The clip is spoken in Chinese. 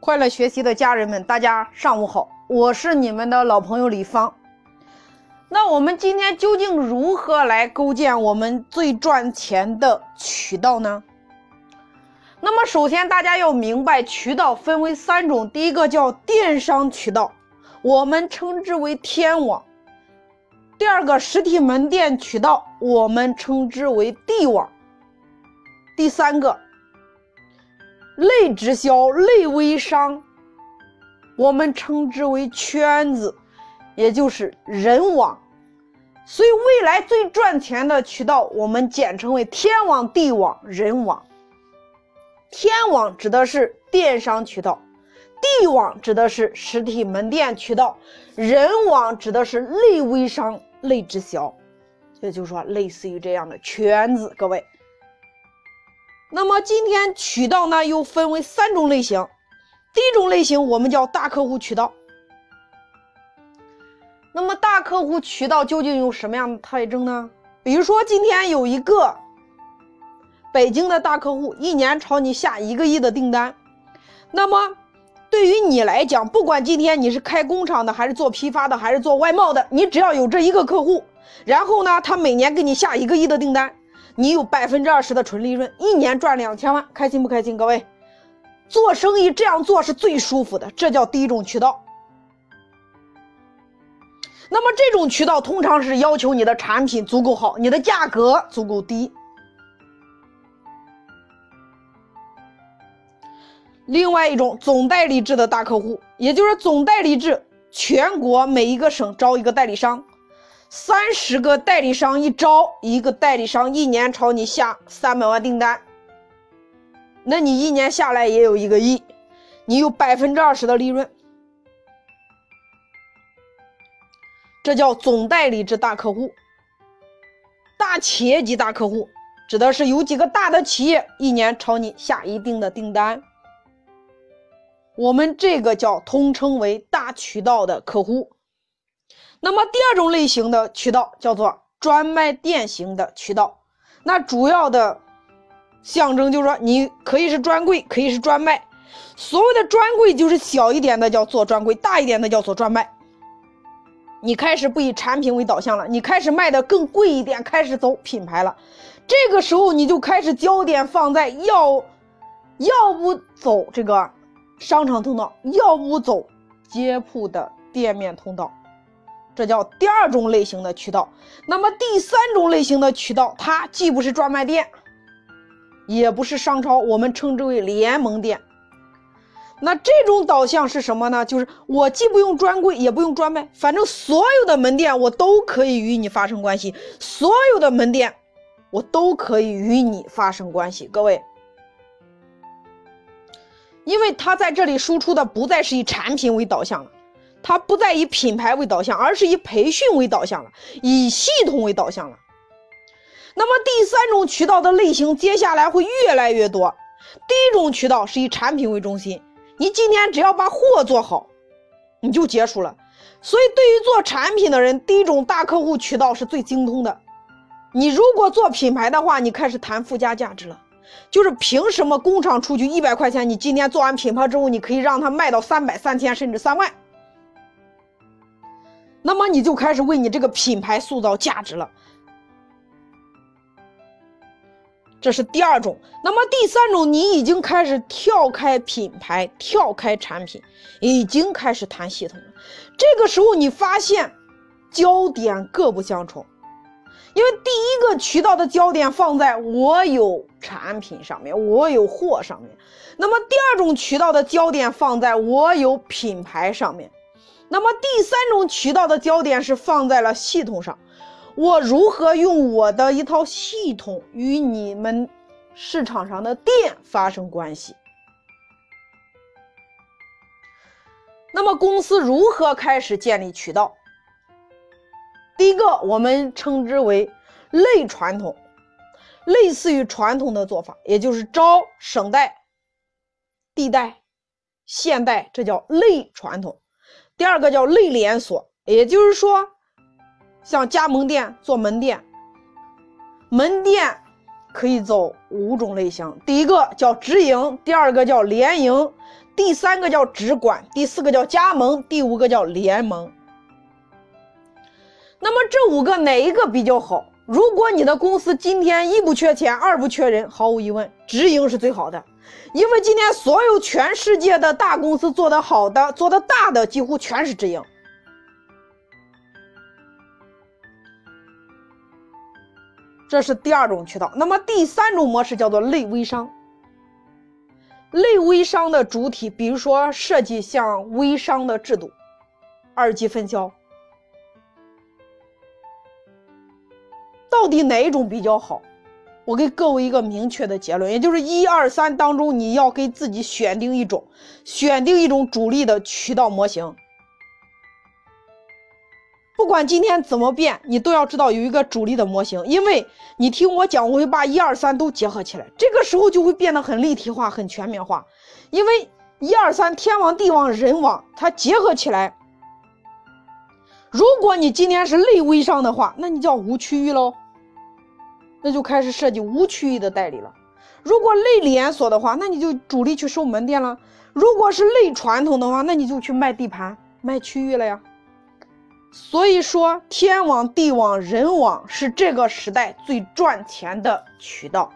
快乐学习的家人们，大家上午好，我是你们的老朋友李芳。那我们今天究竟如何来构建我们最赚钱的渠道呢？那么首先大家要明白，渠道分为三种，第一个叫电商渠道，我们称之为天网；第二个实体门店渠道，我们称之为地网；第三个。类直销、类微商，我们称之为圈子，也就是人网。所以，未来最赚钱的渠道，我们简称为天网、地网、人网。天网指的是电商渠道，地网指的是实体门店渠道，人网指的是类微商、类直销，也就是说，类似于这样的圈子。各位。那么今天渠道呢又分为三种类型，第一种类型我们叫大客户渠道。那么大客户渠道究竟有什么样的特征呢？比如说今天有一个北京的大客户，一年朝你下一个亿的订单。那么对于你来讲，不管今天你是开工厂的，还是做批发的，还是做外贸的，你只要有这一个客户，然后呢，他每年给你下一个亿的订单。你有百分之二十的纯利润，一年赚两千万，开心不开心？各位，做生意这样做是最舒服的，这叫第一种渠道。那么这种渠道通常是要求你的产品足够好，你的价格足够低。另外一种总代理制的大客户，也就是总代理制，全国每一个省招一个代理商。三十个代理商一招，一个代理商一年朝你下三百万订单，那你一年下来也有一个亿，你有百分之二十的利润，这叫总代理制大客户。大企业级大客户指的是有几个大的企业一年朝你下一定的订单，我们这个叫通称为大渠道的客户。那么第二种类型的渠道叫做专卖店型的渠道，那主要的象征就是说，你可以是专柜，可以是专卖。所谓的专柜就是小一点的叫做专柜，大一点的叫做专卖。你开始不以产品为导向了，你开始卖的更贵一点，开始走品牌了。这个时候你就开始焦点放在要，要不走这个商场通道，要不走街铺的店面通道。这叫第二种类型的渠道。那么第三种类型的渠道，它既不是专卖店，也不是商超，我们称之为联盟店。那这种导向是什么呢？就是我既不用专柜，也不用专卖，反正所有的门店我都可以与你发生关系，所有的门店我都可以与你发生关系。各位，因为它在这里输出的不再是以产品为导向了。它不再以品牌为导向，而是以培训为导向了，以系统为导向了。那么第三种渠道的类型，接下来会越来越多。第一种渠道是以产品为中心，你今天只要把货做好，你就结束了。所以对于做产品的人，第一种大客户渠道是最精通的。你如果做品牌的话，你开始谈附加价值了，就是凭什么工厂出去一百块钱，你今天做完品牌之后，你可以让它卖到三百、三千甚至三万。那么你就开始为你这个品牌塑造价值了，这是第二种。那么第三种，你已经开始跳开品牌，跳开产品，已经开始谈系统了。这个时候你发现焦点各不相同，因为第一个渠道的焦点放在我有产品上面，我有货上面；那么第二种渠道的焦点放在我有品牌上面。那么第三种渠道的焦点是放在了系统上，我如何用我的一套系统与你们市场上的店发生关系？那么公司如何开始建立渠道？第一个，我们称之为类传统，类似于传统的做法，也就是招省代、地代、县代，这叫类传统。第二个叫类连锁，也就是说，像加盟店做门店，门店可以走五种类型。第一个叫直营，第二个叫联营，第三个叫直管，第四个叫加盟，第五个叫联盟。那么这五个哪一个比较好？如果你的公司今天一不缺钱，二不缺人，毫无疑问，直营是最好的。因为今天所有全世界的大公司做得好的、做得大的，几乎全是直营。这是第二种渠道。那么第三种模式叫做类微商。类微商的主体，比如说设计像微商的制度，二级分销。到底哪一种比较好？我给各位一个明确的结论，也就是一二三当中，你要给自己选定一种，选定一种主力的渠道模型。不管今天怎么变，你都要知道有一个主力的模型，因为你听我讲，我会把一二三都结合起来，这个时候就会变得很立体化、很全面化。因为一二三天王、地王、人王，它结合起来。如果你今天是类微商的话，那你叫无区域喽，那就开始设计无区域的代理了。如果类连锁的话，那你就主力去收门店了。如果是类传统的话，那你就去卖地盘、卖区域了呀。所以说，天网、地网、人网是这个时代最赚钱的渠道。